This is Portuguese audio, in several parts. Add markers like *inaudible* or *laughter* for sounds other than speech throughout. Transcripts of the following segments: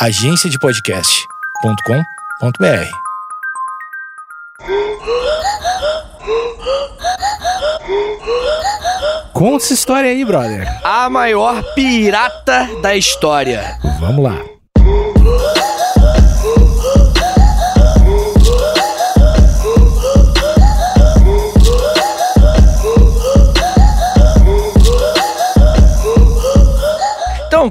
agenciadepodcast.com.br. Conta essa história aí, brother. A maior pirata da história. Vamos lá.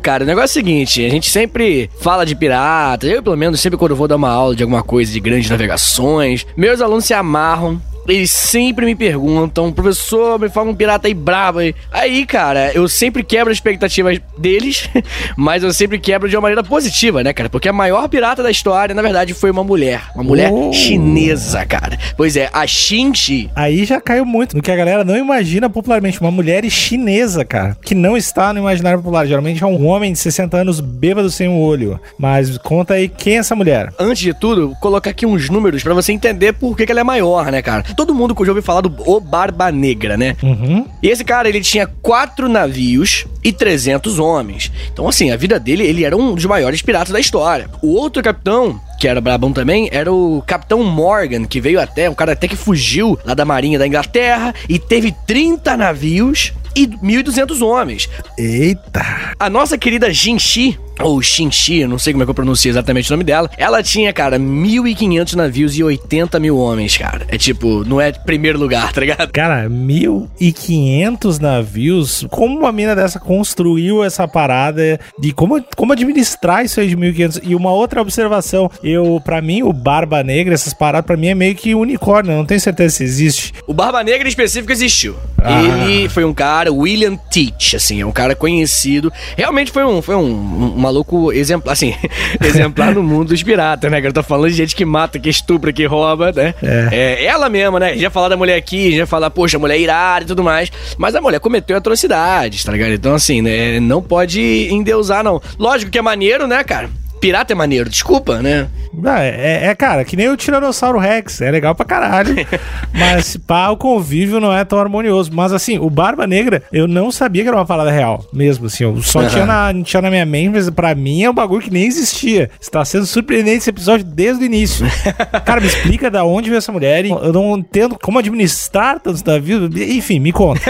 Cara, o negócio é o seguinte: a gente sempre fala de pirata. Eu, pelo menos, sempre quando vou dar uma aula de alguma coisa de grandes navegações, meus alunos se amarram eles sempre me perguntam, professor, me fala um pirata aí brabo aí. Aí, cara, eu sempre quebro as expectativas deles, *laughs* mas eu sempre quebro de uma maneira positiva, né, cara? Porque a maior pirata da história, na verdade, foi uma mulher. Uma mulher oh. chinesa, cara. Pois é, a Xinxi. Aí já caiu muito, no que a galera não imagina popularmente. Uma mulher chinesa, cara, que não está no imaginário popular. Geralmente é um homem de 60 anos bêbado sem um olho. Mas conta aí quem é essa mulher. Antes de tudo, colocar aqui uns números para você entender por que, que ela é maior, né, cara? Todo mundo que já ouviu falar do O Barba Negra, né? Uhum. E esse cara, ele tinha quatro navios e 300 homens. Então, assim, a vida dele, ele era um dos maiores piratas da história. O outro capitão, que era brabão também, era o Capitão Morgan, que veio até, um cara até que fugiu lá da marinha da Inglaterra e teve 30 navios e 1.200 homens. Eita! A nossa querida Jinxi, ou Xinxi, não sei como é que eu pronuncio exatamente o nome dela, ela tinha, cara, 1.500 navios e 80 mil homens, cara. É tipo, não é primeiro lugar, tá ligado? Cara, 1.500 navios? Como uma mina dessa construiu essa parada de como, como administrar isso aí de 1.500? E uma outra observação, eu, para mim, o Barba Negra, essas paradas, para mim é meio que unicórnio, não tenho certeza se existe. O Barba Negra em específico existiu. Ah. Ele foi um cara, William Teach, assim, é um cara conhecido. Realmente foi um, foi um, um maluco exemplar, assim, *laughs* exemplar no mundo dos piratas, né? Que eu tô falando de gente que mata, que estupra, que rouba, né? É. é ela mesma, né? Já falar da mulher aqui, já falar, poxa, a mulher é irada e tudo mais. Mas a mulher cometeu atrocidades, tá ligado? Então, assim, né? Não pode endeusar, não. Lógico que é maneiro, né, cara? Pirata é maneiro, desculpa, né? Ah, é, é, cara, que nem o Tiranossauro Rex, é legal pra caralho. *laughs* mas pá, o convívio não é tão harmonioso. Mas assim, o Barba Negra, eu não sabia que era uma parada real, mesmo assim. Eu só uhum. tinha, na, tinha na minha mente, mas pra mim é um bagulho que nem existia. Está sendo surpreendente esse episódio desde o início. *laughs* cara, me explica da onde veio essa mulher. Eu não entendo como administrar tantos da vida. Enfim, me conta.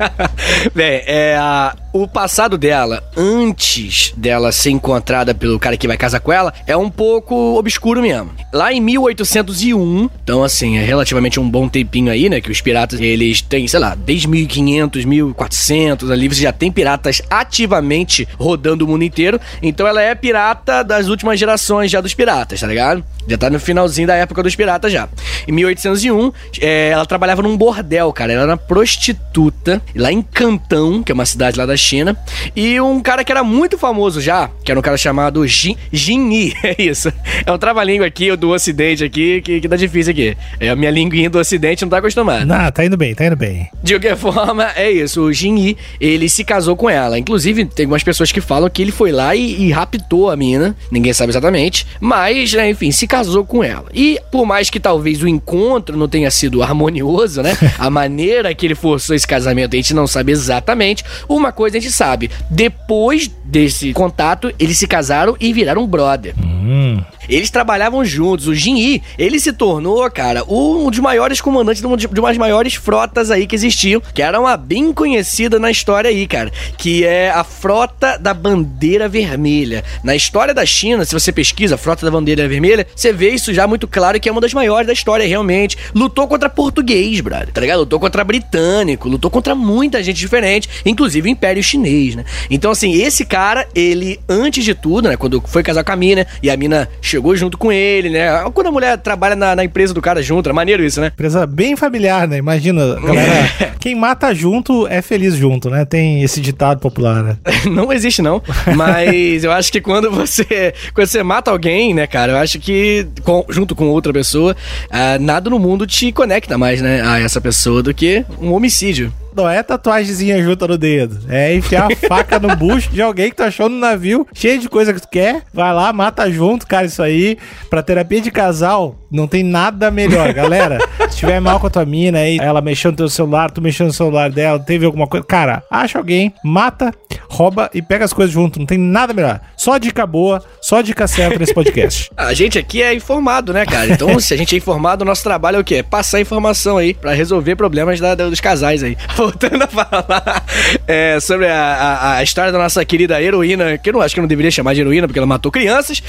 *laughs* Bem, é, a, o passado dela, antes dela ser encontrada pelo cara que vai casar com ela, é um pouco obscuro mesmo. Lá em 1801, então assim, é relativamente um bom tempinho aí, né? Que os piratas, eles têm, sei lá, desde 1500, 1400 ali, você já tem piratas ativamente rodando o mundo inteiro. Então ela é pirata das últimas gerações já dos piratas, tá ligado? Já tá no finalzinho da época dos piratas já. Em 1801, é, ela trabalhava num bordel, cara. Ela era prostituta lá em Cantão, que é uma cidade lá da China. E um cara que era muito famoso já, que era um cara chamado Jin, Jin Yi. *laughs* É isso. É um trava-língua aqui, do ocidente aqui, que, que tá difícil aqui. É a minha linguinha do ocidente não tá acostumada. Não, tá indo bem, tá indo bem. De qualquer forma, é isso. O Jin Yi, ele se casou com ela. Inclusive, tem algumas pessoas que falam que ele foi lá e, e raptou a mina. Ninguém sabe exatamente. Mas, né, enfim, se casou com ela. E por mais que talvez o encontro não tenha sido harmonioso, né? *laughs* a maneira que ele forçou esse casamento a gente não sabe exatamente. Uma coisa a gente sabe: depois desse contato, eles se casaram e viraram brother. Hum. Eles trabalhavam juntos. O Jin Yi, ele se tornou, cara, um dos maiores comandantes de uma das maiores frotas aí que existiam, que era uma bem conhecida na história aí, cara, que é a Frota da Bandeira Vermelha. Na história da China, se você pesquisa a Frota da Bandeira Vermelha, você vê isso já muito claro que é uma das maiores da história, realmente. Lutou contra português, brother, tá ligado? Lutou contra britânico, lutou contra muita gente diferente, inclusive o Império Chinês, né? Então, assim, esse cara, ele, antes de tudo, né, quando foi casar com a mina, e a mina chegou junto com ele, né? Quando a mulher trabalha na, na empresa do cara junto, é maneiro isso, né? Empresa bem familiar, né? Imagina, *laughs* galera, quem mata junto é feliz junto, né? Tem esse ditado popular, né? *laughs* não existe não, mas eu acho que quando você quando você mata alguém, né, cara, eu acho que com, junto com outra pessoa, uh, nada no mundo te conecta mais, né, a essa pessoa do que um homicídio. Não é tatuagemzinha junta no dedo. É enfiar a faca no *laughs* bucho de alguém que tu achou no navio, cheio de coisa que tu quer. Vai lá, mata junto, cara, isso aí. Pra terapia de casal, não tem nada melhor, galera. *laughs* se tiver mal com a tua mina aí, ela mexendo no teu celular, tu mexendo no celular dela, teve alguma coisa. Cara, acha alguém, mata, rouba e pega as coisas junto. Não tem nada melhor. Só dica boa, Só dica certa nesse podcast. *laughs* a gente aqui é informado, né, cara? Então, se a gente é informado, o nosso trabalho é o quê? Passar informação aí para resolver problemas da, dos casais aí. *laughs* Voltando a falar é, sobre a, a, a, história da nossa querida heroína, que eu não acho que eu não deveria chamar de heroína, porque ela matou crianças.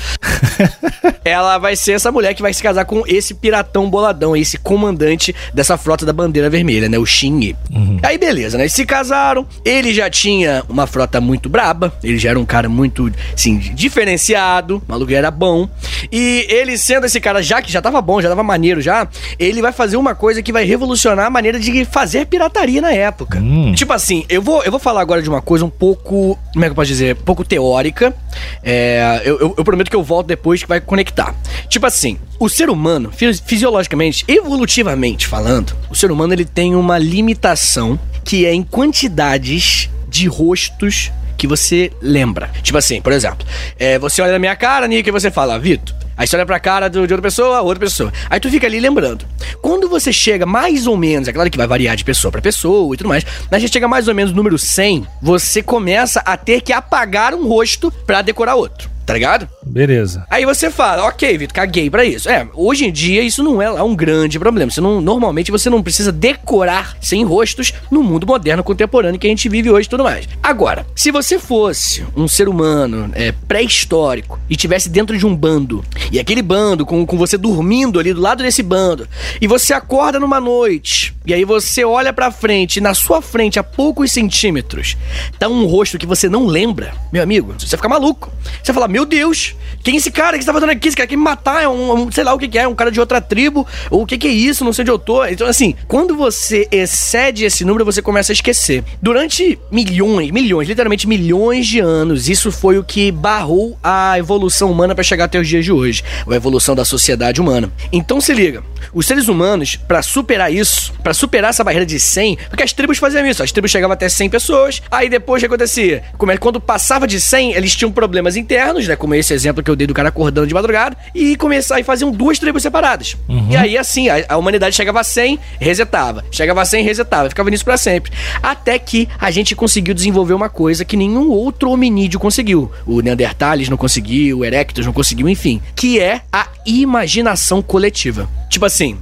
ela vai ser essa mulher que vai se casar com esse piratão boladão, esse comandante dessa frota da bandeira vermelha, né? O Shin. Uhum. Aí beleza, né? Eles se casaram, ele já tinha uma frota muito braba, ele já era um cara muito, assim, diferenciado, o maluco era bom. E ele sendo esse cara já que já tava bom, já tava maneiro já, ele vai fazer uma coisa que vai revolucionar a maneira de fazer pirataria na época. Hum. Tipo assim, eu vou, eu vou falar agora de uma coisa um pouco, como é que eu posso dizer, um pouco teórica. É, eu, eu, eu prometo que eu volto depois que vai conectar. Tipo assim, o ser humano, fisiologicamente, evolutivamente falando, o ser humano ele tem uma limitação que é em quantidades de rostos que você lembra. Tipo assim, por exemplo, é, você olha na minha cara, Nick, e você fala, Vitor. Aí você olha pra cara de outra pessoa, outra pessoa. Aí tu fica ali lembrando. Quando você chega mais ou menos, é claro que vai variar de pessoa para pessoa e tudo mais, mas a gente chega mais ou menos no número 100, você começa a ter que apagar um rosto para decorar outro tá ligado? Beleza. Aí você fala, ok, Vitor, caguei pra isso. É, hoje em dia isso não é lá um grande problema. Você não, normalmente você não precisa decorar sem rostos no mundo moderno contemporâneo que a gente vive hoje e tudo mais. Agora, se você fosse um ser humano é, pré-histórico e tivesse dentro de um bando, e aquele bando com, com você dormindo ali do lado desse bando, e você acorda numa noite, e aí você olha pra frente, e na sua frente, a poucos centímetros, tá um rosto que você não lembra, meu amigo, você fica maluco. Você fala, meu meu Deus, quem é esse cara? Que você tá fazendo aqui? Esse cara quer me matar? É um, um, sei lá o que, que é, um cara de outra tribo. Ou o que, que é isso? Não sei onde eu tô. Então, assim, quando você excede esse número, você começa a esquecer. Durante milhões, milhões, literalmente milhões de anos, isso foi o que barrou a evolução humana para chegar até os dias de hoje. A evolução da sociedade humana. Então se liga, os seres humanos, para superar isso, para superar essa barreira de 100, porque as tribos faziam isso, as tribos chegavam até 100 pessoas, aí depois o que acontecia? É, quando passava de 100, eles tinham problemas internos, né? Como esse exemplo que eu dei do cara acordando de madrugada, e começar e faziam duas tribos separadas. Uhum. E aí, assim, a, a, humanidade chegava a 100, resetava. Chegava a 100, resetava. Ficava nisso para sempre. Até que a gente conseguiu desenvolver uma coisa que nenhum outro hominídeo conseguiu. O Neandertales não conseguiu, o Erectus não conseguiu, enfim. Que é a imaginação coletiva. Tipo assim,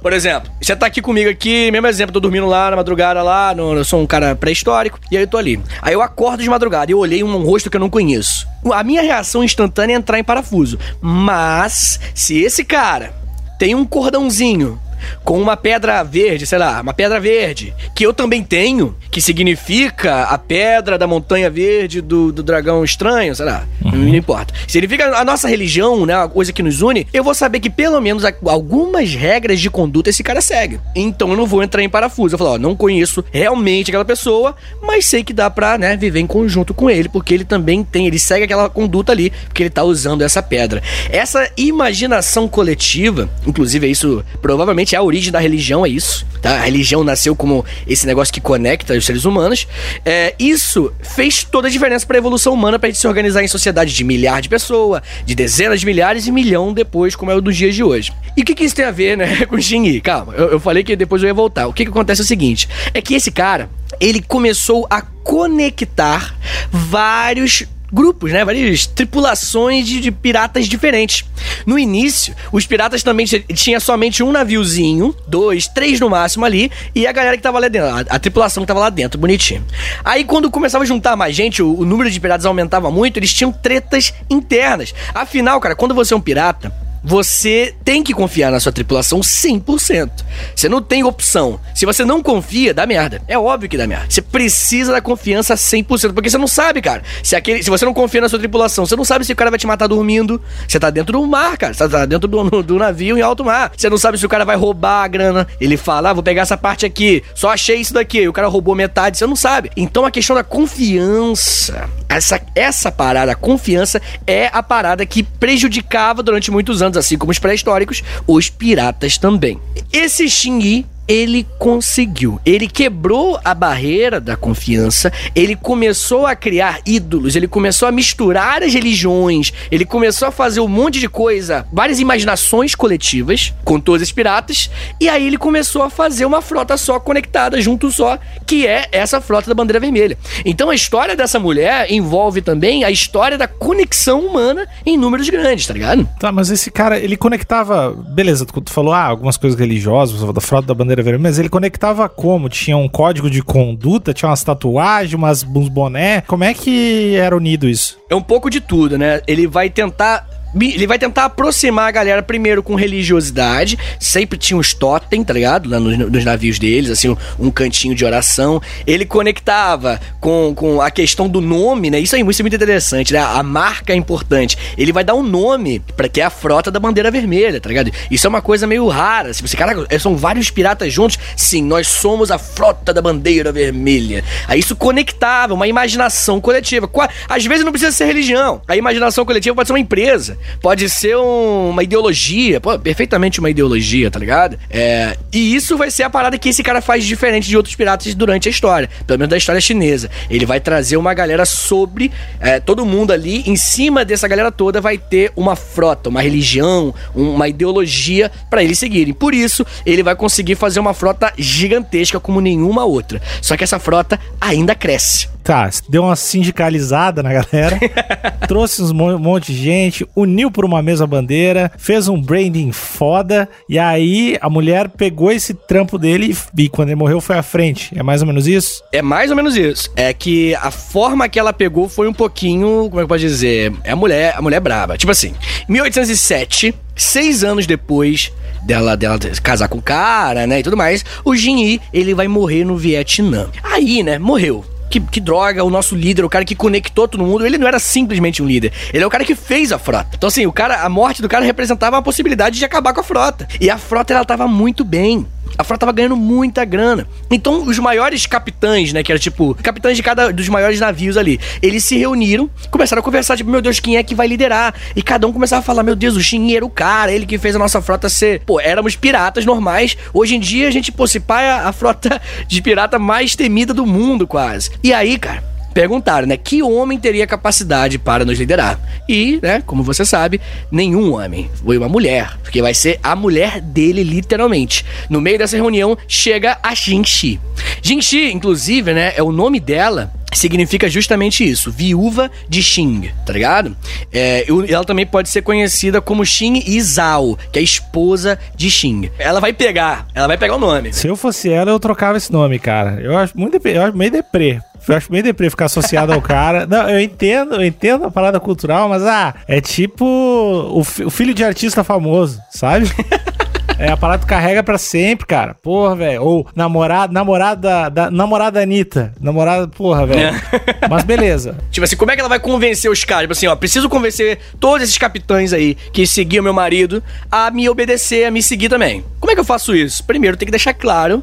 por exemplo, você tá aqui comigo aqui, mesmo exemplo, tô dormindo lá na madrugada lá, no, eu sou um cara pré-histórico, e aí eu tô ali. Aí eu acordo de madrugada e eu olhei um rosto que eu não conheço. A minha reação instantânea é entrar em parafuso. Mas, se esse cara tem um cordãozinho com uma pedra verde, sei lá, uma pedra verde, que eu também tenho, que significa a pedra da montanha verde do, do dragão estranho, sei lá, uhum. não importa. Significa a nossa religião, né, a coisa que nos une, eu vou saber que pelo menos algumas regras de conduta esse cara segue. Então eu não vou entrar em parafuso. Eu falar, ó, não conheço realmente aquela pessoa, mas sei que dá pra, né, viver em conjunto com ele, porque ele também tem, ele segue aquela conduta ali, porque ele tá usando essa pedra. Essa imaginação coletiva, inclusive isso provavelmente é a origem da religião, é isso. Tá? A religião nasceu como esse negócio que conecta os seres humanos. É, isso fez toda a diferença para a evolução humana, para a gente se organizar em sociedade de milhares de pessoas, de dezenas de milhares e milhão depois, como é o dos dias de hoje. E o que, que isso tem a ver, né, *laughs* com o Xinyi? Calma, eu, eu falei que depois eu ia voltar. O que, que acontece é o seguinte: é que esse cara, ele começou a conectar vários grupos, né? Várias tripulações de, de, piratas diferentes. No início, os piratas também tinha somente um naviozinho, dois, três no máximo ali, e a galera que tava lá dentro, a, a tripulação que tava lá dentro, bonitinho. Aí quando começava a juntar mais gente, o, o número de piratas aumentava muito, eles tinham tretas internas. Afinal, cara, quando você é um pirata, você tem que confiar na sua tripulação 100%. Você não tem opção. Se você não confia, dá merda. É óbvio que dá merda. Você precisa da confiança 100%, porque você não sabe, cara. Se, aquele, se você não confia na sua tripulação, você não sabe se o cara vai te matar dormindo. Você tá dentro do mar, cara. Você tá dentro do, do navio em alto mar. Você não sabe se o cara vai roubar a grana. Ele fala, ah, vou pegar essa parte aqui. Só achei isso daqui. O cara roubou metade. Você não sabe. Então a questão da confiança, essa, essa parada, a confiança, é a parada que prejudicava durante muitos anos assim como os pré-históricos, os piratas também. Esse Xingyi ele conseguiu. Ele quebrou a barreira da confiança, ele começou a criar ídolos, ele começou a misturar as religiões, ele começou a fazer um monte de coisa, várias imaginações coletivas com todos os piratas, e aí ele começou a fazer uma frota só conectada, junto só, que é essa frota da bandeira vermelha. Então a história dessa mulher envolve também a história da conexão humana em números grandes, tá ligado? Tá, mas esse cara, ele conectava. Beleza, tu, falou, ah, algumas coisas religiosas, da frota da bandeira mas ele conectava como? Tinha um código de conduta, tinha umas tatuagens, umas, uns boné. Como é que era unido isso? É um pouco de tudo, né? Ele vai tentar ele vai tentar aproximar a galera primeiro com religiosidade. Sempre tinha uns totem, tá ligado? Lá nos, nos navios deles, assim, um, um, cantinho de oração. Ele conectava com, com a questão do nome, né? Isso aí isso é muito interessante, né? A marca é importante. Ele vai dar um nome para que é a frota da bandeira vermelha, tá ligado? Isso é uma coisa meio rara. Se você, caraca, é, são vários piratas juntos. Sim, nós somos a frota da bandeira vermelha. Aí isso conectava, uma imaginação coletiva. Às vezes não precisa ser religião. A imaginação coletiva pode ser uma empresa pode ser um, uma ideologia, pô, perfeitamente uma ideologia, tá ligado? É, e isso vai ser a parada que esse cara faz diferente de outros piratas durante a história, pelo menos da história chinesa. Ele vai trazer uma galera sobre é, todo mundo ali, em cima dessa galera toda vai ter uma frota, uma religião, uma ideologia para eles seguirem. Por isso, ele vai conseguir fazer uma frota gigantesca como nenhuma outra. Só que essa frota ainda cresce. Tá, deu uma sindicalizada na galera, *laughs* trouxe um monte de gente, uniu por uma mesma bandeira, fez um branding foda, e aí a mulher pegou esse trampo dele e, quando ele morreu foi à frente. É mais ou menos isso? É mais ou menos isso. É que a forma que ela pegou foi um pouquinho, como é que pode dizer? É a mulher, a mulher braba. Tipo assim, 1807, seis anos depois dela, dela casar com o cara, né, e tudo mais, o Jin Yi, ele vai morrer no Vietnã. Aí, né, morreu que, que droga, o nosso líder, o cara que conectou todo mundo, ele não era simplesmente um líder. Ele é o cara que fez a frota. Então, assim, o cara, a morte do cara representava a possibilidade de acabar com a frota. E a frota, ela tava muito bem a frota tava ganhando muita grana. Então, os maiores capitães, né, que era tipo, capitães de cada dos maiores navios ali, eles se reuniram, começaram a conversar, tipo, meu Deus, quem é que vai liderar? E cada um começava a falar, meu Deus, o Shin era o cara, ele que fez a nossa frota ser, pô, éramos piratas normais. Hoje em dia a gente, pô, se pá, é a frota de pirata mais temida do mundo, quase. E aí, cara, perguntaram, né, que homem teria capacidade para nos liderar? E, né, como você sabe, nenhum homem. Foi uma mulher, porque vai ser a mulher dele, literalmente. No meio dessa reunião, chega a Jinxi. Jinxi, inclusive, né, é o nome dela significa justamente isso, viúva de Xing, tá ligado? É, ela também pode ser conhecida como Xing Izao, que é esposa de Xing. Ela vai pegar, ela vai pegar o nome. Se eu fosse ela, eu trocava esse nome, cara. Eu acho muito, eu acho meio deprê. Eu acho meio deprê ficar associado ao cara. *laughs* Não, eu entendo, eu entendo a parada cultural, mas ah, é tipo o, o filho de artista famoso, sabe? *laughs* É, a parada carrega pra sempre, cara. Porra, velho. Ou namorada, namorada da namorada Anitta. Namorada, porra, velho. É. *laughs* Mas beleza. Tipo assim, como é que ela vai convencer os caras? Tipo assim, ó, preciso convencer todos esses capitães aí que seguiam meu marido a me obedecer, a me seguir também. Como é que eu faço isso? Primeiro, tem que deixar claro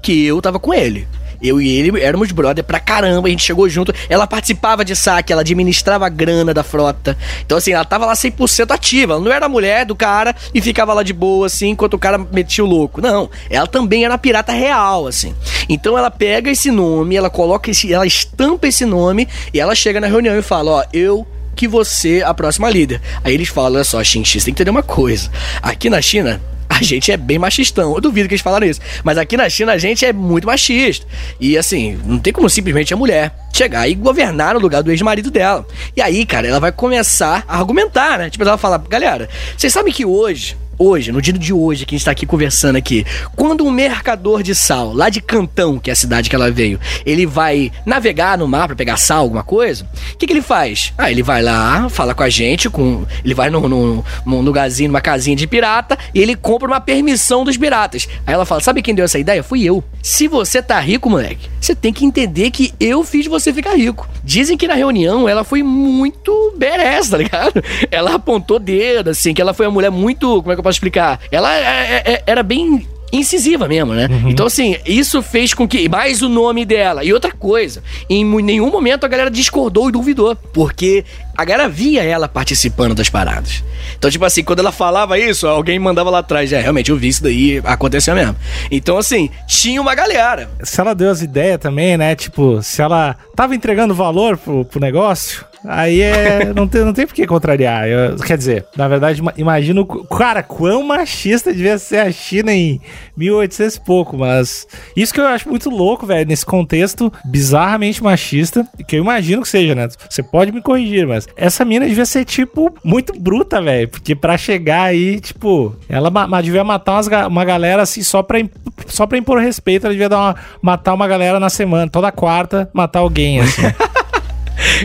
que eu tava com ele. Eu e ele éramos brother pra caramba, a gente chegou junto. Ela participava de saque, ela administrava a grana da frota. Então, assim, ela tava lá 100% ativa. Ela não era mulher do cara e ficava lá de boa, assim, enquanto o cara metia o louco. Não, ela também era pirata real, assim. Então, ela pega esse nome, ela coloca esse, ela estampa esse nome e ela chega na reunião e fala: Ó, eu que você a próxima líder. Aí eles falam: olha só, Xinxi, você tem que entender uma coisa. Aqui na China, *laughs* a gente é bem machistão. Eu duvido que eles falaram isso. Mas aqui na China a gente é muito machista. E assim, não tem como simplesmente a mulher chegar e governar no lugar do ex-marido dela. E aí, cara, ela vai começar a argumentar, né? Tipo, ela fala, galera, vocês sabem que hoje hoje, no dia de hoje que a gente tá aqui conversando aqui, quando um mercador de sal, lá de Cantão, que é a cidade que ela veio, ele vai navegar no mar para pegar sal, alguma coisa, o que, que ele faz? Ah, ele vai lá, fala com a gente, com ele vai num, num, num lugarzinho, numa casinha de pirata, e ele compra uma permissão dos piratas. Aí ela fala: sabe quem deu essa ideia? Fui eu. Se você tá rico, moleque, você tem que entender que eu fiz você ficar rico. Dizem que na reunião ela foi muito beresta, tá ligado? Ela apontou dedo, assim, que ela foi uma mulher muito. Como é que eu posso explicar? Ela é, é, é, era bem incisiva mesmo, né? Uhum. Então, assim, isso fez com que. Mais o nome dela. E outra coisa, em nenhum momento a galera discordou e duvidou. Porque a galera via ela participando das paradas. Então, tipo assim, quando ela falava isso, alguém mandava lá atrás. É, realmente, eu vi isso daí, aconteceu mesmo. Então, assim, tinha uma galera. Se ela deu as ideias também, né? Tipo, se ela tava entregando valor pro, pro negócio, Aí é. não, tem, não tem por que contrariar. Eu, quer dizer, na verdade, imagino. Cara, quão machista devia ser a China em 1800 e pouco, mas. Isso que eu acho muito louco, velho, nesse contexto bizarramente machista, que eu imagino que seja, né? Você pode me corrigir, mas essa mina devia ser, tipo, muito bruta, velho. Porque pra chegar aí, tipo, ela ma devia matar umas, uma galera assim só pra, só pra impor respeito. Ela devia dar uma, matar uma galera na semana, toda quarta, matar alguém, assim. *laughs*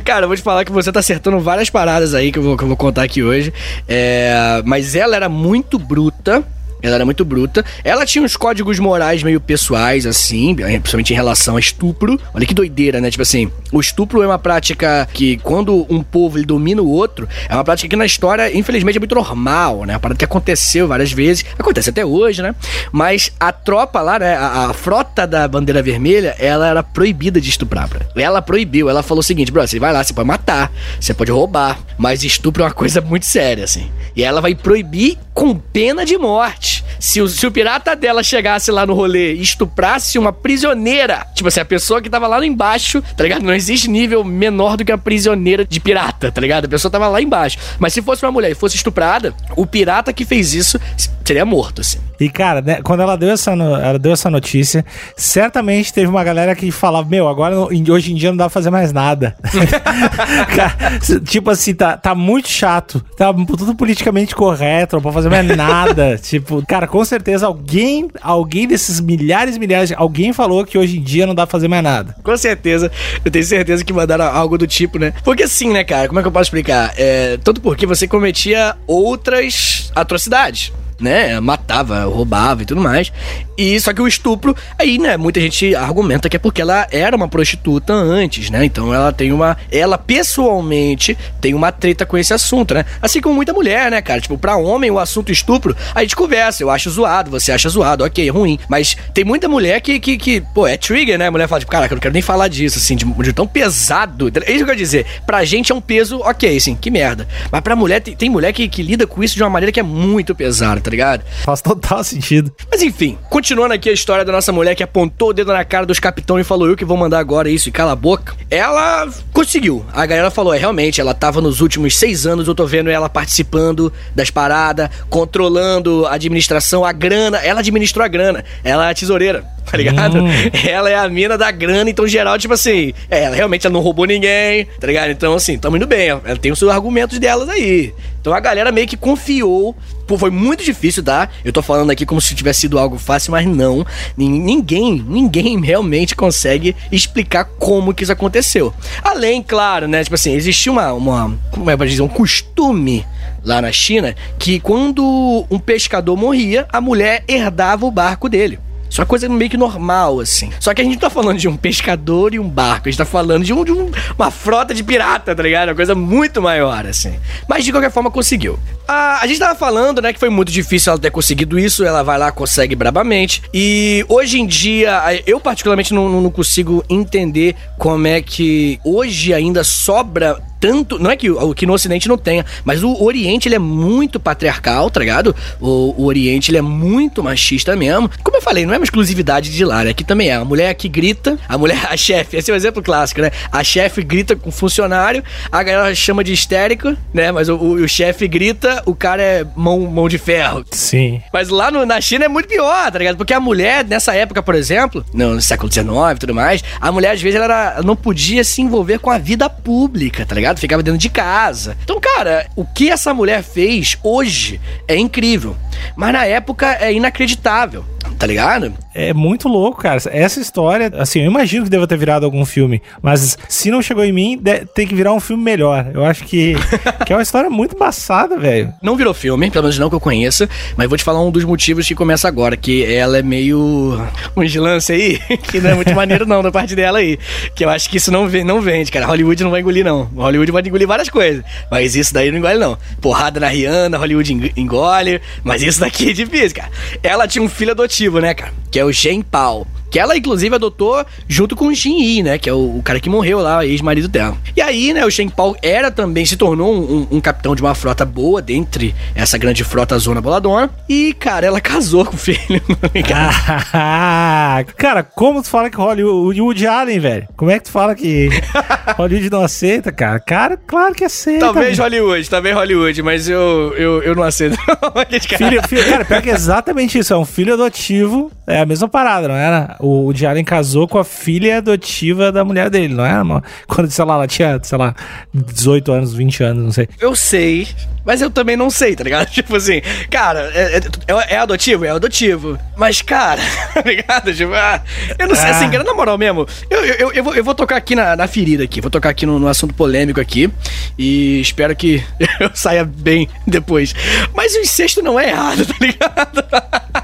Cara, eu vou te falar que você tá acertando várias paradas aí que eu vou, que eu vou contar aqui hoje. É, mas ela era muito bruta ela era muito bruta. Ela tinha uns códigos morais meio pessoais, assim, principalmente em relação a estupro. Olha que doideira, né? Tipo assim, o estupro é uma prática que, quando um povo ele domina o outro, é uma prática que na história, infelizmente, é muito normal, né? Uma parada que aconteceu várias vezes, acontece até hoje, né? Mas a tropa lá, né? A, a frota da bandeira vermelha, ela era proibida de estuprar. Ela proibiu, ela falou o seguinte, bro, você vai lá, você pode matar, você pode roubar, mas estupro é uma coisa muito séria, assim. E ela vai proibir com pena de morte. Se o, se o pirata dela chegasse lá no rolê e estuprasse uma prisioneira, tipo assim, a pessoa que tava lá no embaixo, tá ligado? Não existe nível menor do que a prisioneira de pirata, tá ligado? A pessoa tava lá embaixo. Mas se fosse uma mulher e fosse estuprada, o pirata que fez isso seria morto, assim. E, cara, né, quando ela deu, essa no, ela deu essa notícia, certamente teve uma galera que falava, meu, agora hoje em dia não dá pra fazer mais nada. *laughs* cara, tipo assim, tá, tá muito chato. Tá tudo politicamente correto, não pode fazer mais nada. *laughs* tipo, cara, com certeza alguém, alguém desses milhares e milhares, alguém falou que hoje em dia não dá pra fazer mais nada. Com certeza. Eu tenho certeza que mandaram algo do tipo, né? Porque assim, né, cara, como é que eu posso explicar? É, tanto porque você cometia outras atrocidades né, matava, roubava e tudo mais. E só que o estupro, aí, né, muita gente argumenta que é porque ela era uma prostituta antes, né? Então ela tem uma. Ela pessoalmente tem uma treta com esse assunto, né? Assim como muita mulher, né, cara? Tipo, pra homem o assunto estupro, a gente conversa, eu acho zoado, você acha zoado, ok, ruim. Mas tem muita mulher que, que, que pô, é trigger, né? A mulher fala, tipo, caraca, eu não quero nem falar disso, assim, de, de tão pesado. É isso que eu quero dizer. Pra gente é um peso, ok, assim, que merda. Mas pra mulher, tem, tem mulher que, que lida com isso de uma maneira que é muito pesada, tá ligado? Faz total sentido. Mas enfim, continuando aqui a história da nossa mulher que apontou o dedo na cara dos capitão e falou: Eu que vou mandar agora isso e cala a boca. Ela conseguiu. A galera falou: É, realmente, ela tava nos últimos seis anos, eu tô vendo ela participando das paradas, controlando a administração, a grana. Ela administrou a grana. Ela é a tesoureira, tá ligado? Hum. *laughs* Ela é a mina da grana, então, geral, tipo assim, é, ela realmente ela não roubou ninguém, tá ligado? Então, assim, tamo indo bem. Ela tem os seus argumentos delas aí. Então a galera meio que confiou. Pô, foi muito difícil, tá? Eu tô falando aqui como se tivesse sido algo fácil, mas não. Ninguém, ninguém realmente consegue explicar como que isso aconteceu. Além, claro, né? Tipo assim, existia uma, uma como é pra dizer, um costume lá na China que quando um pescador morria, a mulher herdava o barco dele. Isso é coisa meio que normal, assim. Só que a gente não tá falando de um pescador e um barco. A gente tá falando de, um, de um, uma frota de pirata, tá ligado? Uma coisa muito maior, assim. Mas de qualquer forma conseguiu. A, a gente tava falando, né, que foi muito difícil ela ter conseguido isso. Ela vai lá, consegue brabamente. E hoje em dia, eu particularmente não, não consigo entender como é que hoje ainda sobra tanto. Não é que o que no Ocidente não tenha, mas o Oriente ele é muito patriarcal, tá ligado? O, o Oriente ele é muito machista mesmo. Como eu falei, não é uma exclusividade de lá, né? Aqui também é. A mulher que grita, a mulher, *laughs* a chefe, esse é o um exemplo clássico, né? A chefe grita com o funcionário, a galera chama de histérico, né? Mas o, o, o chefe grita, o cara é mão, mão de ferro. Sim. Mas lá no, na China é muito pior, tá ligado? Porque a mulher, nessa época, por exemplo, no, século XIX e tudo mais, a mulher às vezes ela, era, ela não podia se envolver com a vida pública, tá ligado? Ligado? Ficava dentro de casa. Então, cara, o que essa mulher fez hoje é incrível. Mas na época é inacreditável tá ligado? É muito louco, cara. Essa história, assim, eu imagino que deva ter virado algum filme, mas se não chegou em mim, tem que virar um filme melhor. Eu acho que, *laughs* que é uma história muito passada, velho. Não virou filme, pelo menos não que eu conheça, mas vou te falar um dos motivos que começa agora, que ela é meio *laughs* um lance aí, *laughs* que não é muito maneiro não da parte dela aí, que eu acho que isso não, vende, não vende, cara. Hollywood não vai engolir não. Hollywood vai engolir várias coisas, mas isso daí não engole não. Porrada na Rihanna, Hollywood engole, mas isso daqui é difícil, cara. Ela tinha um filho adotivo adotivo, né, cara? Que é o Shen Pao. Que ela, inclusive, adotou junto com o Jin Yi, né? Que é o, o cara que morreu lá, ex-marido dela. E aí, né, o Shen Pao era também, se tornou um, um, um, capitão de uma frota boa dentre essa grande frota zona boladona. E, cara, ela *laughs* casou com o filho. *laughs* ah, *laughs* cara, como tu fala que Hollywood, Woody Allen, velho? Como é que tu fala que Hollywood não aceita, cara? Cara, claro que aceita. Talvez Hollywood, talvez Hollywood, mas eu, eu, eu não aceito. filho, filho, cara, pior que é exatamente isso. É um filho adotivo. É a mesma parada, não era? o, o Allen casou com a filha adotiva da mulher dele, não é? *laughs* Quando, sei lá, ela tinha, sei lá, 18 anos, 20 anos, não sei. Eu sei, mas eu também não sei, tá ligado? *laughs* Tipo assim, cara, é, é, é adotivo? É adotivo. Mas, cara, *laughs* tá ligado? Tipo, ah, eu não sei, assim, ah. assim, cara, na moral mesmo, eu, eu, eu, vou, eu vou tocar aqui na, na ferida aqui, vou tocar aqui no, no assunto polêmico aqui e espero que eu saia bem depois. Mas o incesto não é errado, tá ligado?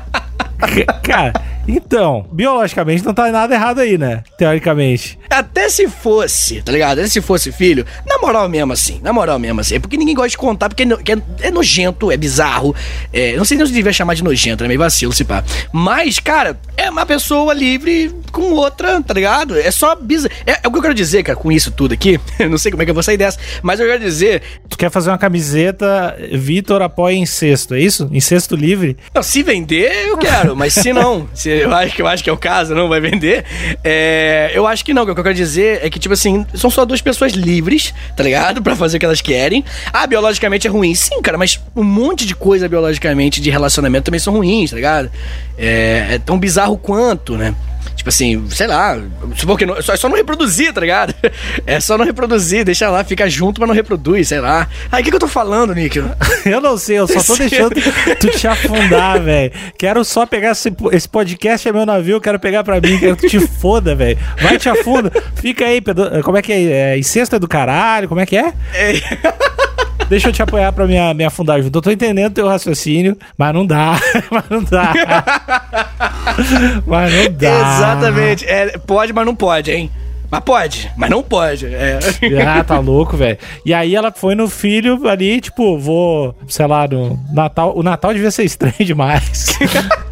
Cara, então, biologicamente não tá nada errado aí, né? Teoricamente. Até se fosse, tá ligado? Até se fosse filho, na moral mesmo assim, na moral mesmo assim. É porque ninguém gosta de contar, porque é, é nojento, é bizarro. É, não sei nem se devia chamar de nojento, é meio vacilo, se pá. Mas, cara, é uma pessoa livre com outra, tá ligado? É só bizarro. É, é o que eu quero dizer, cara, com isso tudo aqui. *laughs* não sei como é que eu vou sair dessa, mas eu quero dizer. Tu quer fazer uma camiseta Vitor apoia incesto, é isso? Incesto livre? Não, se vender, eu quero, mas se não, *laughs* se *laughs* eu acho que eu acho que é o caso, não vai vender. É, eu acho que não. O que eu quero dizer é que, tipo assim, são só duas pessoas livres, tá ligado? Pra fazer o que elas querem. Ah, biologicamente é ruim. Sim, cara, mas um monte de coisa biologicamente de relacionamento também são ruins, tá ligado? É, é tão bizarro quanto, né? Tipo assim, sei lá, porque não, só, é só não reproduzir, tá ligado? *laughs* É só não reproduzir, deixa lá, fica junto, mas não reproduz, sei lá. Aí o que, que eu tô falando, Nick? *laughs* eu não sei, eu só tô deixando *laughs* tu te afundar, velho. Quero só pegar esse, esse podcast é meu navio, quero pegar pra mim, quero que tu te foda, velho. Vai te afunda. Fica aí, como é que é? é é do caralho, como é que é? É. Deixa eu te apoiar pra me afundar junto. Eu tô entendendo teu raciocínio, mas não dá. *laughs* mas não dá. mas não dá. Exatamente. É, pode, mas não pode, hein? Mas pode, mas não pode. É. Ah, tá *laughs* louco, velho. E aí ela foi no filho ali, tipo, vou, sei lá, no Natal. O Natal devia ser estranho demais. *laughs*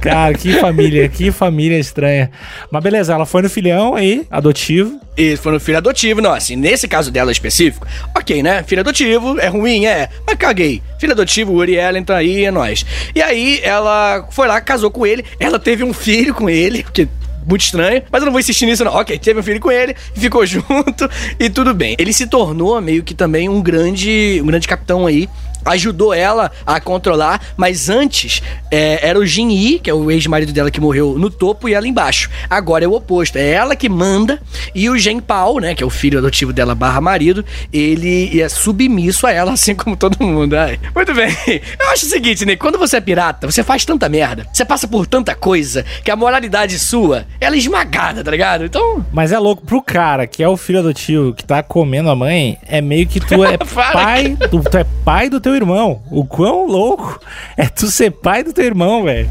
Cara, que família, que família estranha. Mas beleza, ela foi no filhão aí, adotivo. E foi no filho adotivo, não, assim, nesse caso dela específico, ok, né? Filho adotivo, é ruim, é, mas caguei. Filho adotivo, Uri Ellen tá aí, é nóis. E aí ela foi lá, casou com ele, ela teve um filho com ele, porque muito estranho, mas eu não vou insistir nisso, não. Ok, teve um filho com ele, *laughs* ficou junto e tudo bem. Ele se tornou meio que também um grande, um grande capitão aí ajudou ela a controlar, mas antes é, era o Jin Yi, que é o ex-marido dela que morreu no topo, e ela embaixo. Agora é o oposto, é ela que manda, e o Gen Pao, né, que é o filho adotivo dela barra marido, ele é submisso a ela, *laughs* assim como todo mundo. Ai. Muito bem, *laughs* eu acho o seguinte, né, quando você é pirata, você faz tanta merda, você passa por tanta coisa, que a moralidade sua, ela é esmagada, tá ligado? Então... Mas é louco, pro cara que é o filho adotivo, que tá comendo a mãe, é meio que tu *laughs* é pai, do, tu é pai do teu irmão. O quão louco é tu ser pai do teu irmão, velho.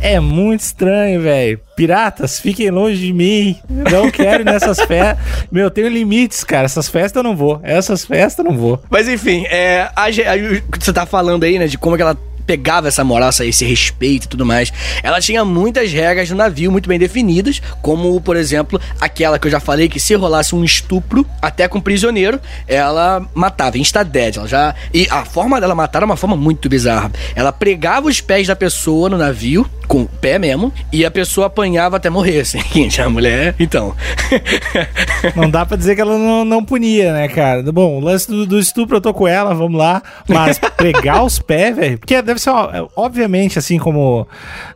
É muito estranho, velho. Piratas, fiquem longe de mim. Não quero nessas festas. Meu, tenho limites, cara. Essas festas eu não vou. Essas festas eu não vou. Mas enfim, é, a, a, você tá falando aí, né, de como que ela pegava essa moral, esse respeito e tudo mais. Ela tinha muitas regras no navio muito bem definidas, como, por exemplo, aquela que eu já falei que se rolasse um estupro, até com prisioneiro, ela matava, insta dead. Ela já... E a forma dela matar era uma forma muito bizarra. Ela pregava os pés da pessoa no navio, com o pé mesmo, e a pessoa apanhava até morrer, assim. *laughs* A mulher, então. *laughs* não dá pra dizer que ela não, não punia, né, cara? Bom, o lance do, do, estupro eu tô com ela, vamos lá. Mas *laughs* pregar os pés, velho. Porque deve ser, obviamente, assim como.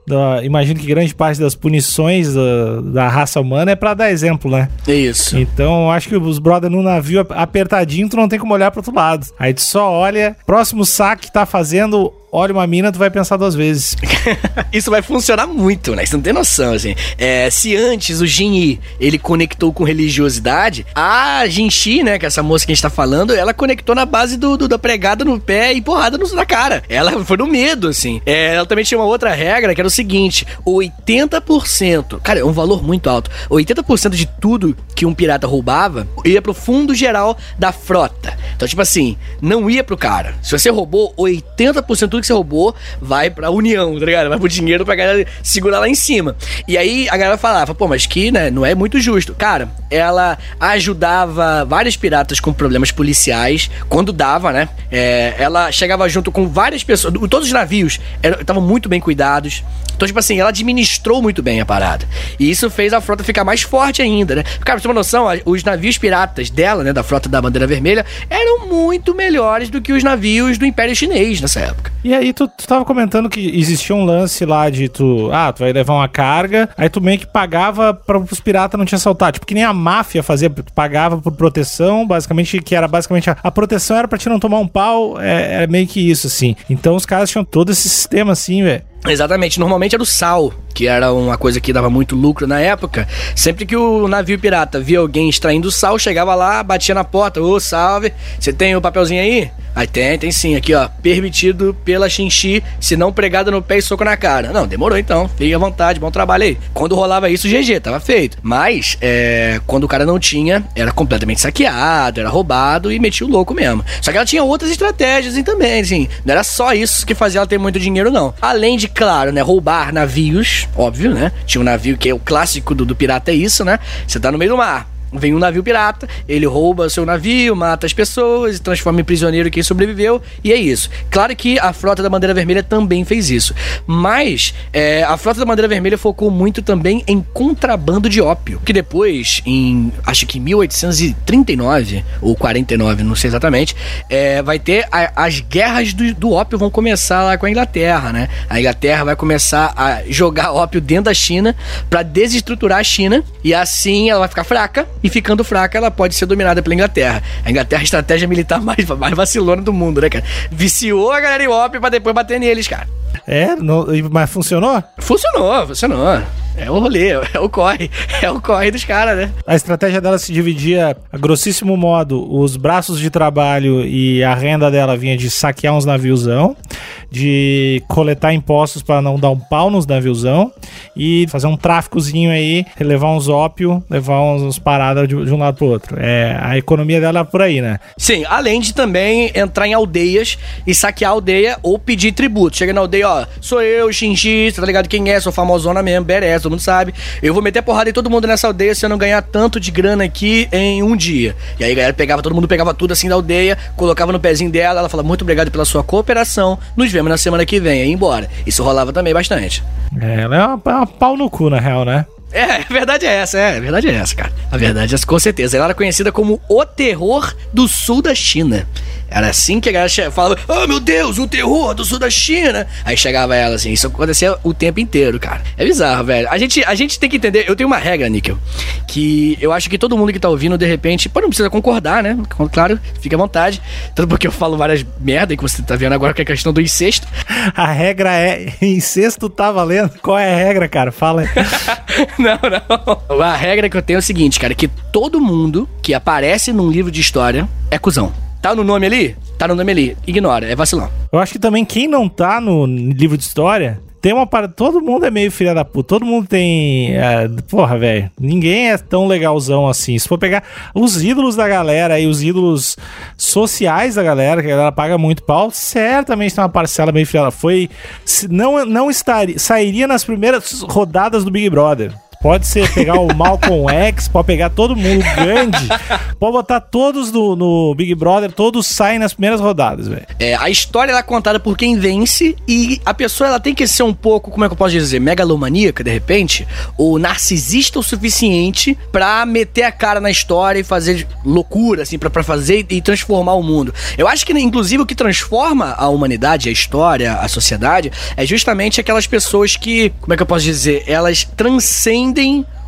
Da, imagino que grande parte das punições da, da raça humana é pra dar exemplo, né? É isso. Então, acho que os brothers no navio apertadinho, tu não tem como olhar pro outro lado. Aí tu só olha, próximo saque tá fazendo olha uma mina, tu vai pensar duas vezes. *laughs* Isso vai funcionar muito, né? Você não tem noção, assim. É, se antes o Jin ele conectou com religiosidade, a Jinxi, né, que é essa moça que a gente tá falando, ela conectou na base do, do da pregada no pé e porrada no, na cara. Ela foi no medo, assim. É, ela também tinha uma outra regra, que era o seguinte, 80%, cara, é um valor muito alto, 80% de tudo que um pirata roubava ia pro fundo geral da frota. Então, tipo assim, não ia pro cara. Se você roubou 80% do que você roubou vai pra União, tá ligado? Vai pro dinheiro pra galera segurar lá em cima. E aí a galera falava, pô, mas que, né, não é muito justo. Cara, ela ajudava vários piratas com problemas policiais, quando dava, né? É, ela chegava junto com várias pessoas, todos os navios estavam muito bem cuidados. Então, tipo assim, ela administrou muito bem a parada. E isso fez a frota ficar mais forte ainda, né? Cara, pra você ter uma noção, os navios piratas dela, né, da frota da Bandeira Vermelha, eram muito melhores do que os navios do Império Chinês nessa época. E aí, tu, tu tava comentando que existia um lance lá de tu, ah, tu vai levar uma carga, aí tu meio que pagava para os piratas não te assaltar. Tipo, que nem a máfia fazia, tu pagava por proteção, basicamente, que era basicamente a, a proteção era pra te não tomar um pau, é, era meio que isso, assim. Então os caras tinham todo esse sistema assim, velho. Exatamente, normalmente era o sal, que era uma coisa que dava muito lucro na época. Sempre que o navio pirata via alguém extraindo sal, chegava lá, batia na porta, ô salve, você tem o papelzinho aí? Aí tem, tem sim, aqui ó, permitido pela Xinxi, se não pregada no pé e soco na cara. Não, demorou então, fique à vontade, bom trabalho aí. Quando rolava isso, GG, tava feito. Mas, é, quando o cara não tinha, era completamente saqueado, era roubado e metia o louco mesmo. Só que ela tinha outras estratégias também, assim, não era só isso que fazia ela ter muito dinheiro, não. Além de, claro, né, roubar navios, óbvio, né? Tinha um navio que é o clássico do, do pirata, é isso, né? Você tá no meio do mar Vem um navio pirata, ele rouba seu navio, mata as pessoas, transforma em prisioneiro quem sobreviveu, e é isso. Claro que a frota da Bandeira Vermelha também fez isso. Mas é, a frota da Bandeira Vermelha focou muito também em contrabando de ópio. Que depois, em acho que 1839 ou 49, não sei exatamente, é, vai ter a, as guerras do, do ópio vão começar lá com a Inglaterra, né? A Inglaterra vai começar a jogar ópio dentro da China para desestruturar a China e assim ela vai ficar fraca e ficando fraca, ela pode ser dominada pela Inglaterra. A Inglaterra é a estratégia militar mais, mais vacilona do mundo, né, cara? Viciou a galera em OP pra depois bater neles, cara. É, não, mas funcionou? Funcionou, funcionou. É o rolê, é o corre. É o corre dos caras, né? A estratégia dela se dividia, a grossíssimo modo, os braços de trabalho e a renda dela vinha de saquear uns naviozão, de coletar impostos para não dar um pau nos naviozão e fazer um tráficozinho aí, levar uns ópio, levar uns, paradas de, de, um lado pro outro. É, a economia dela é por aí, né? Sim, além de também entrar em aldeias e saquear a aldeia ou pedir tributo. Chega na aldeia, ó, sou eu, Xinxi, tá ligado quem é? Sou famosona mesmo, todo mundo sabe. Eu vou meter porrada em todo mundo nessa aldeia se eu não ganhar tanto de grana aqui em um dia. E aí a galera pegava, todo mundo pegava tudo assim da aldeia, colocava no pezinho dela, ela falava, muito obrigado pela sua cooperação, nos vemos na semana que vem, e embora. Isso rolava também bastante. É, ela é uma, uma pau no cu, na real, né? É, a verdade é essa, é, a verdade é essa, cara. A verdade é essa, com certeza. Ela era conhecida como o terror do sul da China. Era assim que a galera falava: Oh meu Deus, o terror do sul da China. Aí chegava ela assim, isso acontecia o tempo inteiro, cara. É bizarro, velho. A gente, a gente tem que entender. Eu tenho uma regra, Níquel, que eu acho que todo mundo que tá ouvindo, de repente, pô, não precisa concordar, né? Claro, fica à vontade. Tanto porque eu falo várias merda que você tá vendo agora que é a questão do incesto. *laughs* A regra é: incesto tá valendo? Qual é a regra, cara? Fala aí. *laughs* *laughs* não, não. A regra que eu tenho é o seguinte, cara: que todo mundo que aparece num livro de história é cuzão. Tá no nome ali? Tá no nome ali. Ignora, é vacilão. Eu acho que também quem não tá no livro de história tem uma parada. Todo mundo é meio filha da puta. Todo mundo tem. É, porra, velho. Ninguém é tão legalzão assim. Se for pegar os ídolos da galera e os ídolos sociais da galera, que a galera paga muito pau, certamente tem uma parcela meio filha da Foi. Não, não estaria, sairia nas primeiras rodadas do Big Brother. Pode ser pegar o Malcolm X, pode pegar todo mundo grande, pode botar todos no, no Big Brother, todos saem nas primeiras rodadas, velho. É, a história é contada por quem vence e a pessoa ela tem que ser um pouco, como é que eu posso dizer, megalomaníaca de repente, ou narcisista o suficiente pra meter a cara na história e fazer loucura, assim, pra fazer e transformar o mundo. Eu acho que, inclusive, o que transforma a humanidade, a história, a sociedade, é justamente aquelas pessoas que, como é que eu posso dizer, elas transcendem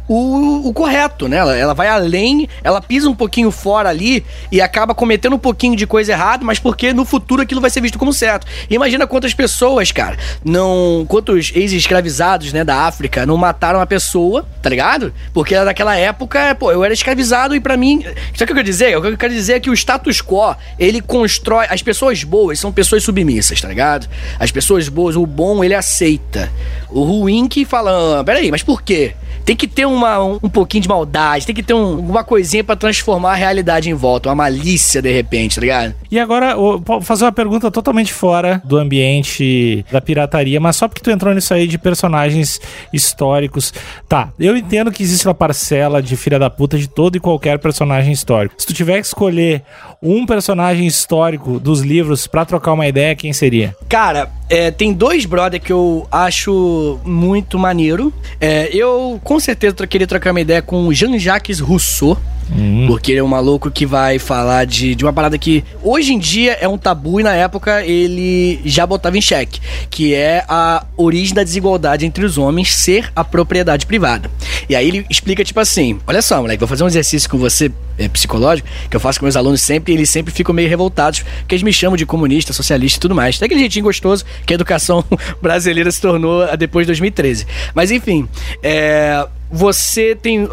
o, o, correto, né? Ela, ela, vai além, ela pisa um pouquinho fora ali e acaba cometendo um pouquinho de coisa errada, mas porque no futuro aquilo vai ser visto como certo. Imagina quantas pessoas, cara, não. Quantos ex-escravizados, né, da África não mataram a pessoa, tá ligado? Porque naquela época, pô, eu era escravizado e para mim. Sabe o que eu quero dizer? O que eu quero dizer é que o status quo, ele constrói. As pessoas boas são pessoas submissas, tá ligado? As pessoas boas, o bom, ele aceita. O ruim que fala, ah, peraí, mas por quê? Tem que ter uma, um, um pouquinho de maldade, tem que ter um, uma coisinha para transformar a realidade em volta, uma malícia de repente, tá ligado? E agora, vou fazer uma pergunta totalmente fora do ambiente da pirataria, mas só porque tu entrou nisso aí de personagens históricos. Tá, eu entendo que existe uma parcela de filha da puta de todo e qualquer personagem histórico. Se tu tiver que escolher um personagem histórico dos livros para trocar uma ideia, quem seria? Cara, é, tem dois brother que eu acho muito maneiro. É, eu com certeza queria trocar uma ideia com o Jean-Jacques Rousseau. Hum. Porque ele é um maluco que vai falar de, de uma parada que hoje em dia é um tabu e na época ele já botava em xeque, que é a origem da desigualdade entre os homens ser a propriedade privada. E aí ele explica tipo assim: olha só, moleque, vou fazer um exercício com você é, psicológico, que eu faço com meus alunos sempre, e eles sempre ficam meio revoltados, porque eles me chamam de comunista, socialista e tudo mais. Tem aquele jeitinho gostoso que a educação *laughs* brasileira se tornou depois de 2013. Mas enfim, é, você tem.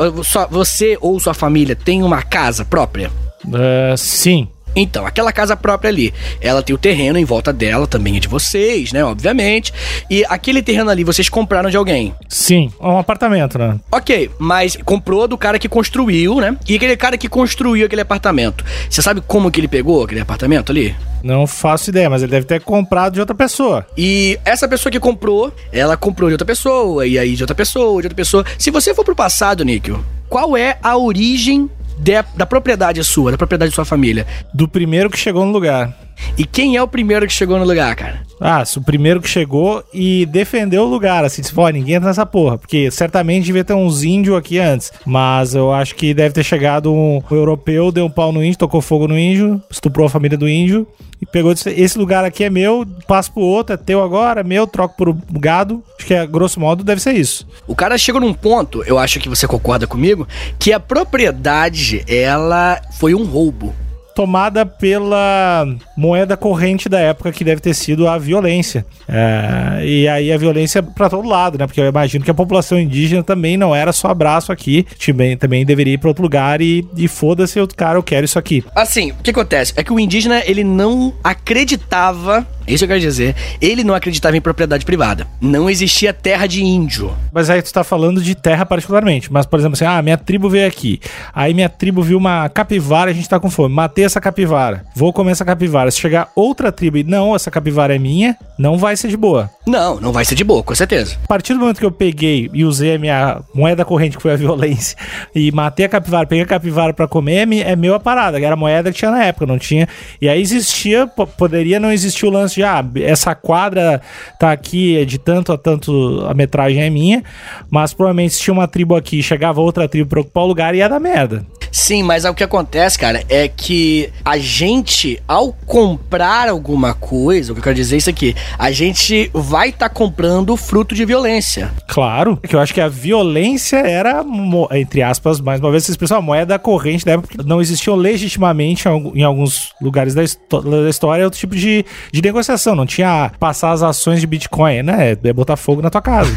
Você ou sua família tem uma casa própria? Uh, sim. Então, aquela casa própria ali, ela tem o terreno em volta dela, também é de vocês, né? Obviamente. E aquele terreno ali vocês compraram de alguém? Sim, é um apartamento, né? Ok, mas comprou do cara que construiu, né? E aquele cara que construiu aquele apartamento. Você sabe como que ele pegou aquele apartamento ali? Não faço ideia, mas ele deve ter comprado de outra pessoa. E essa pessoa que comprou, ela comprou de outra pessoa, e aí de outra pessoa, de outra pessoa. Se você for pro passado, Níquel, qual é a origem de, da propriedade sua, da propriedade de sua família. Do primeiro que chegou no lugar. E quem é o primeiro que chegou no lugar, cara? Ah, o primeiro que chegou e defendeu o lugar, assim, disse, pô, ninguém entra nessa porra, porque certamente devia ter uns índios aqui antes, mas eu acho que deve ter chegado um, um europeu, deu um pau no índio, tocou fogo no índio, estuprou a família do índio e pegou, disse, esse lugar aqui é meu, passo pro outro, é teu agora, é meu, troco por gado, acho que, a grosso modo, deve ser isso. O cara chegou num ponto, eu acho que você concorda comigo, que a propriedade, ela foi um roubo tomada pela moeda corrente da época, que deve ter sido a violência. É, e aí a violência para todo lado, né? Porque eu imagino que a população indígena também não era só abraço aqui, também, também deveria ir para outro lugar e, e foda-se, o cara, eu quero isso aqui. Assim, o que acontece? É que o indígena, ele não acreditava isso eu quero dizer. Ele não acreditava em propriedade privada. Não existia terra de índio. Mas aí tu tá falando de terra particularmente. Mas, por exemplo, assim, ah, minha tribo veio aqui. Aí minha tribo viu uma capivara e a gente tá com fome. Matei essa capivara. Vou comer essa capivara. Se chegar outra tribo e não, essa capivara é minha, não vai ser de boa. Não, não vai ser de boa, com certeza. A partir do momento que eu peguei e usei a minha moeda corrente, que foi a violência, *laughs* e matei a capivara, peguei a capivara para comer, é, é meu a parada. Era a moeda que tinha na época, não tinha. E aí existia, poderia não existir o lance de, ah, essa quadra tá aqui é de tanto a tanto, a metragem é minha, mas provavelmente se tinha uma tribo aqui, chegava outra tribo pra ocupar o lugar, ia dar merda. Sim, mas o que acontece, cara, é que a gente, ao comprar alguma coisa, o que eu quero dizer é isso aqui, a gente vai estar tá comprando fruto de violência. Claro, que eu acho que a violência era, entre aspas, mais uma vez, vocês pensam, a moeda corrente da época não existiam legitimamente em alguns lugares da, da história outro tipo de, de negociação. Não tinha passar as ações de Bitcoin, né? É botar fogo na tua casa.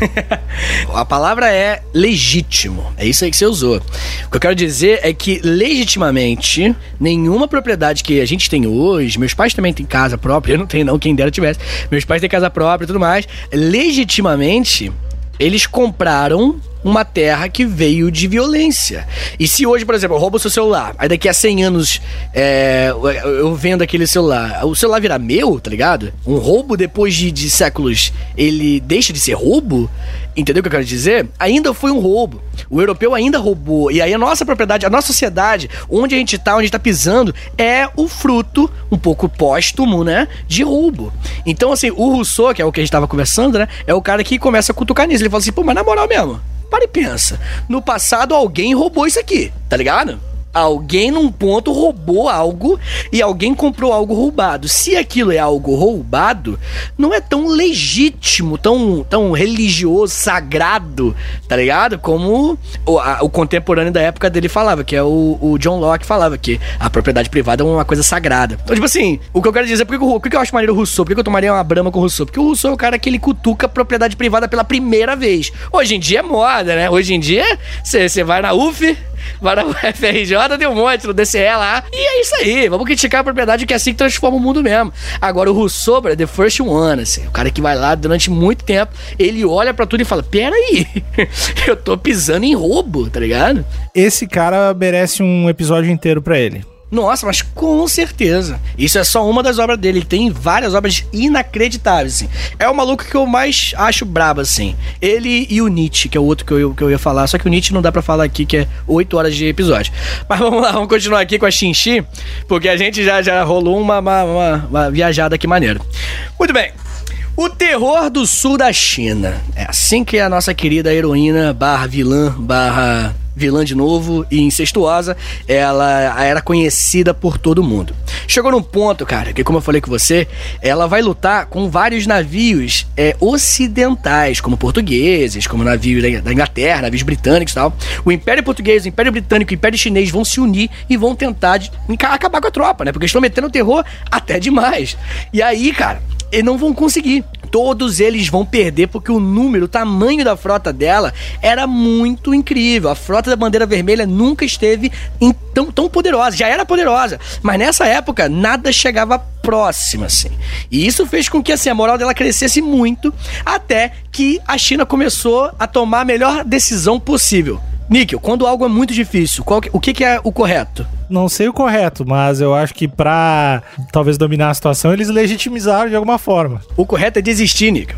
*laughs* a palavra é legítimo. É isso aí que você usou. O que eu quero dizer é que que legitimamente nenhuma propriedade que a gente tem hoje, meus pais também têm casa própria, eu não tenho não, quem dera tivesse. Meus pais têm casa própria e tudo mais. Legitimamente, eles compraram uma terra que veio de violência. E se hoje, por exemplo, eu roubo seu celular, aí daqui a 100 anos é, eu vendo aquele celular, o celular vira meu, tá ligado? Um roubo depois de, de séculos, ele deixa de ser roubo? Entendeu o que eu quero dizer? Ainda foi um roubo. O europeu ainda roubou. E aí a nossa propriedade, a nossa sociedade, onde a gente tá, onde a gente tá pisando, é o fruto, um pouco póstumo, né? De roubo. Então, assim, o Rousseau, que é o que a gente tava conversando, né? É o cara que começa a cutucar nisso. Ele fala assim, pô, mas na moral mesmo, para e pensa. No passado alguém roubou isso aqui, tá ligado? Alguém num ponto roubou algo e alguém comprou algo roubado. Se aquilo é algo roubado, não é tão legítimo, tão, tão religioso, sagrado, tá ligado? Como o, a, o contemporâneo da época dele falava, que é o, o, John Locke falava, que a propriedade privada é uma coisa sagrada. Então, tipo assim, o que eu quero dizer, por que, por que eu acho maneiro o Rousseau? Por que eu tomaria uma brama com o Rousseau? Porque o Rousseau é o cara que ele cutuca a propriedade privada pela primeira vez. Hoje em dia é moda, né? Hoje em dia, você vai na UF vai na *laughs* UFRJ, deu um monte no DCE lá. E é isso aí, vamos criticar a propriedade que é assim que transforma o mundo mesmo. Agora, o Rousseau, é the first one, assim, o cara que vai lá durante muito tempo, ele olha para tudo e fala: peraí, *laughs* eu tô pisando em roubo, tá ligado? Esse cara merece um episódio inteiro para ele. Nossa, mas com certeza. Isso é só uma das obras dele. Ele tem várias obras inacreditáveis, assim. É o maluco que eu mais acho brabo, assim. Ele e o Nietzsche, que é o outro que eu, que eu ia falar. Só que o Nietzsche não dá para falar aqui, que é 8 horas de episódio. Mas vamos lá, vamos continuar aqui com a Xinxi, porque a gente já, já rolou uma, uma, uma, uma viajada aqui maneira. Muito bem. O terror do sul da China. É assim que a nossa querida heroína barra vilã barra vilã de novo e incestuosa, ela era conhecida por todo mundo. Chegou num ponto, cara, que como eu falei com você, ela vai lutar com vários navios é, ocidentais, como portugueses, como navios da Inglaterra, navios britânicos e tal. O Império Português, o Império Britânico e o Império Chinês vão se unir e vão tentar de, acabar com a tropa, né? Porque estão metendo terror até demais. E aí, cara, eles não vão conseguir todos eles vão perder porque o número, o tamanho da frota dela era muito incrível. A frota da bandeira vermelha nunca esteve tão, tão poderosa, já era poderosa, mas nessa época nada chegava próximo assim. E isso fez com que assim, a moral dela crescesse muito até que a China começou a tomar a melhor decisão possível. Níquel, quando algo é muito difícil, qual, o que, que é o correto? Não sei o correto, mas eu acho que pra talvez dominar a situação, eles legitimizaram de alguma forma. O correto é desistir, Níquel.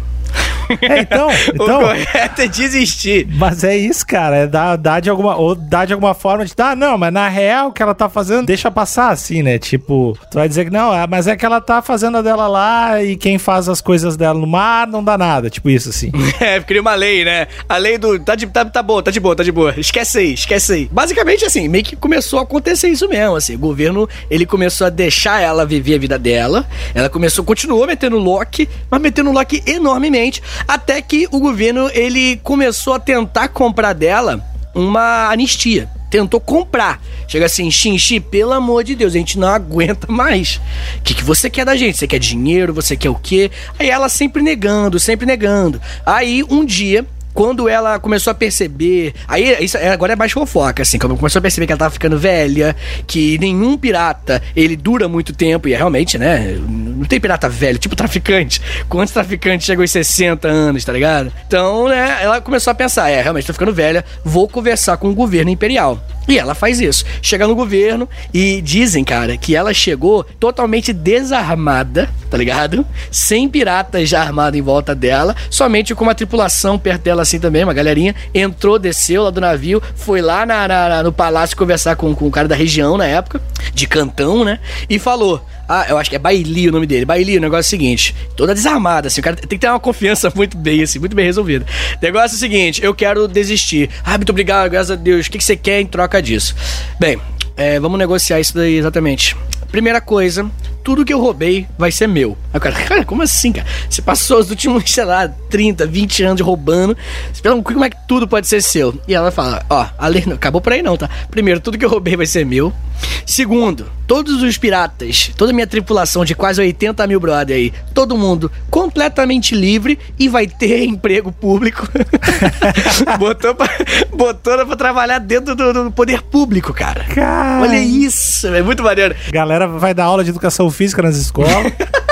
*laughs* É, então, então. O correto é desistir. Mas é isso, cara. É dar, dar de alguma. Ou dar de alguma forma de. Ah, não, mas na real o que ela tá fazendo, deixa passar assim, né? Tipo, tu vai dizer que não, é, mas é que ela tá fazendo a dela lá e quem faz as coisas dela no mar não dá nada. Tipo isso, assim. *laughs* É, cria uma lei, né? A lei do. Tá, de, tá, tá bom, tá de boa, tá de boa. Esquece aí, esquece aí. Basicamente, assim, meio que começou a acontecer isso mesmo, assim. O governo, ele começou a deixar ela viver a vida dela. Ela começou, continuou metendo lock, mas metendo lock enormemente. Até que o governo ele começou a tentar comprar dela uma anistia. Tentou comprar. Chega assim, Xinxi, pelo amor de Deus, a gente não aguenta mais. O que, que você quer da gente? Você quer dinheiro? Você quer o quê? Aí ela sempre negando, sempre negando. Aí um dia quando ela começou a perceber. Aí, isso agora é mais fofoca, assim. Quando começou a perceber que ela tava ficando velha, que nenhum pirata ele dura muito tempo, e é realmente, né? Não tem pirata velho, tipo traficante. Quantos traficantes chegam aos 60 anos, tá ligado? Então, né, ela começou a pensar: é, realmente tô ficando velha, vou conversar com o governo imperial. E ela faz isso. Chega no governo e dizem, cara, que ela chegou totalmente desarmada, tá ligado? Sem piratas já armados em volta dela, somente com uma tripulação perto dela assim também, uma galerinha. Entrou, desceu lá do navio, foi lá na, na, no palácio conversar com, com o cara da região na época, de Cantão, né? E falou: ah, eu acho que é Baili o nome dele. Baili, o negócio é o seguinte: toda desarmada, assim. O cara tem que ter uma confiança muito bem, assim, muito bem resolvida. O negócio é o seguinte: eu quero desistir. Ah, muito obrigado, graças a Deus. O que, que você quer em troca disso? Bem, é, vamos negociar isso daí exatamente. Primeira coisa, tudo que eu roubei vai ser meu. Aí o cara, cara, como assim, cara? Você passou os últimos, *laughs* sei lá, 30, 20 anos roubando. Como é que tudo pode ser seu? E ela fala, ó, a lei não acabou por aí não, tá? Primeiro, tudo que eu roubei vai ser meu. Segundo, todos os piratas, toda a minha tripulação de quase 80 mil brother aí, todo mundo completamente livre e vai ter *laughs* emprego público. *laughs* botou, pra, botou pra trabalhar dentro do, do poder público, cara. cara. Olha isso, é muito maneiro. Galera vai dar aula de educação física nas escolas. *laughs*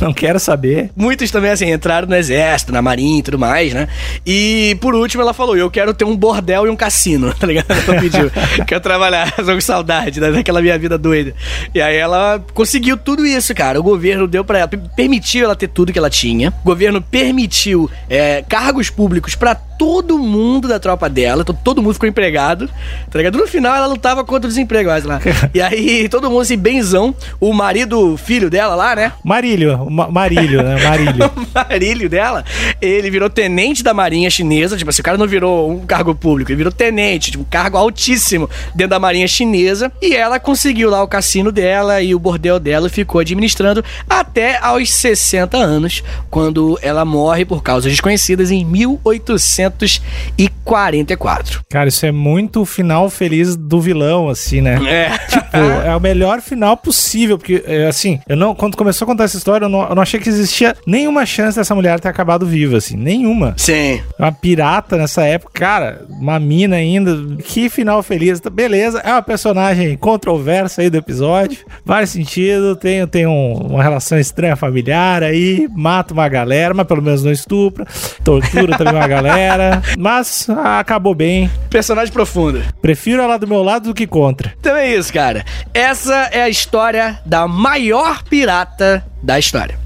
Não quero saber. Muitos também, assim, entraram no exército, na marinha e tudo mais, né? E por último ela falou: Eu quero ter um bordel e um cassino, *laughs* tá ligado? Ela pediu. quero trabalhar, *laughs* tô com saudade né? daquela minha vida doida. E aí ela conseguiu tudo isso, cara. O governo deu para ela, permitiu ela ter tudo que ela tinha. O governo permitiu é, cargos públicos para todo mundo da tropa dela, todo mundo ficou empregado, tá ligado? No final ela lutava contra o desemprego, mais lá. *laughs* e aí todo mundo assim, benzão, o marido, filho dela lá, né? Marílio, Ma Marílio, né? Marílio. *laughs* o Marílio dela, ele virou tenente da marinha chinesa, tipo assim, o cara não virou um cargo público, ele virou tenente, tipo, um cargo altíssimo dentro da marinha chinesa, e ela conseguiu lá o cassino dela e o bordel dela e ficou administrando até aos 60 anos, quando ela morre por causas desconhecidas em 1800 1944. Cara, isso é muito o final feliz do vilão, assim, né? É. Tipo, é o melhor final possível, porque, é, assim, eu não, quando começou a contar essa história, eu não, eu não achei que existia nenhuma chance dessa mulher ter acabado viva, assim, nenhuma. Sim. Uma pirata nessa época, cara, uma mina ainda, que final feliz. Beleza, é uma personagem controversa aí do episódio, faz sentido, tem, tem um, uma relação estranha familiar aí, mata uma galera, mas pelo menos não estupra, tortura também uma galera, mas ah, acabou bem. Personagem profunda. Prefiro ela do meu lado do que contra. Então é isso, cara. Essa é a história da maior pirata da história.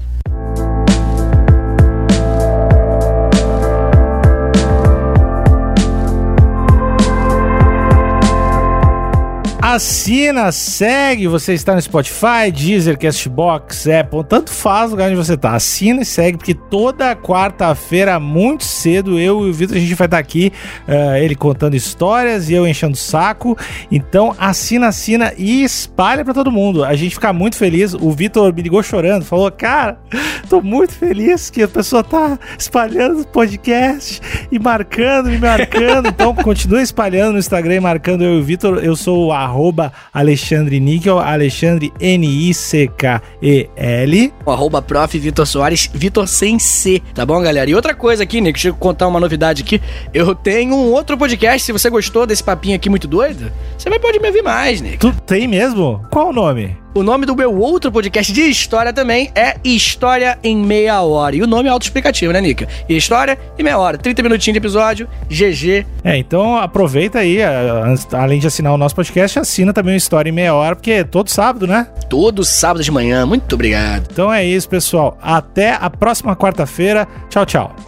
Assina, segue, você está no Spotify, Deezer, Castbox, Apple, tanto faz o lugar onde você está. Assina e segue, porque toda quarta-feira, muito cedo, eu e o Vitor, a gente vai estar aqui, uh, ele contando histórias e eu enchendo o saco. Então, assina, assina e espalha para todo mundo. A gente fica muito feliz. O Vitor me ligou chorando, falou, cara, tô muito feliz que a pessoa tá espalhando o podcast e marcando, me marcando. *laughs* Então, continue espalhando no Instagram e marcando eu e o Vitor. Eu sou o arroba Alexandre Níquel, Alexandre N-I-C-K-E-L. Arroba prof. Vitor Soares, Vitor sem C, tá bom, galera? E outra coisa aqui, Nick, deixa eu contar uma novidade aqui. Eu tenho um outro podcast, se você gostou desse papinho aqui muito doido, você vai pode me ouvir mais, Nick. Tu tem mesmo? Qual o nome? O nome do meu outro podcast de história também é História em Meia Hora. E o nome é autoexplicativo, né, Nica? História em Meia Hora. 30 minutinhos de episódio, GG. É, então aproveita aí, além de assinar o nosso podcast, assina também o História em Meia Hora, porque é todo sábado, né? Todo sábado de manhã. Muito obrigado. Então é isso, pessoal. Até a próxima quarta-feira. Tchau, tchau. *laughs*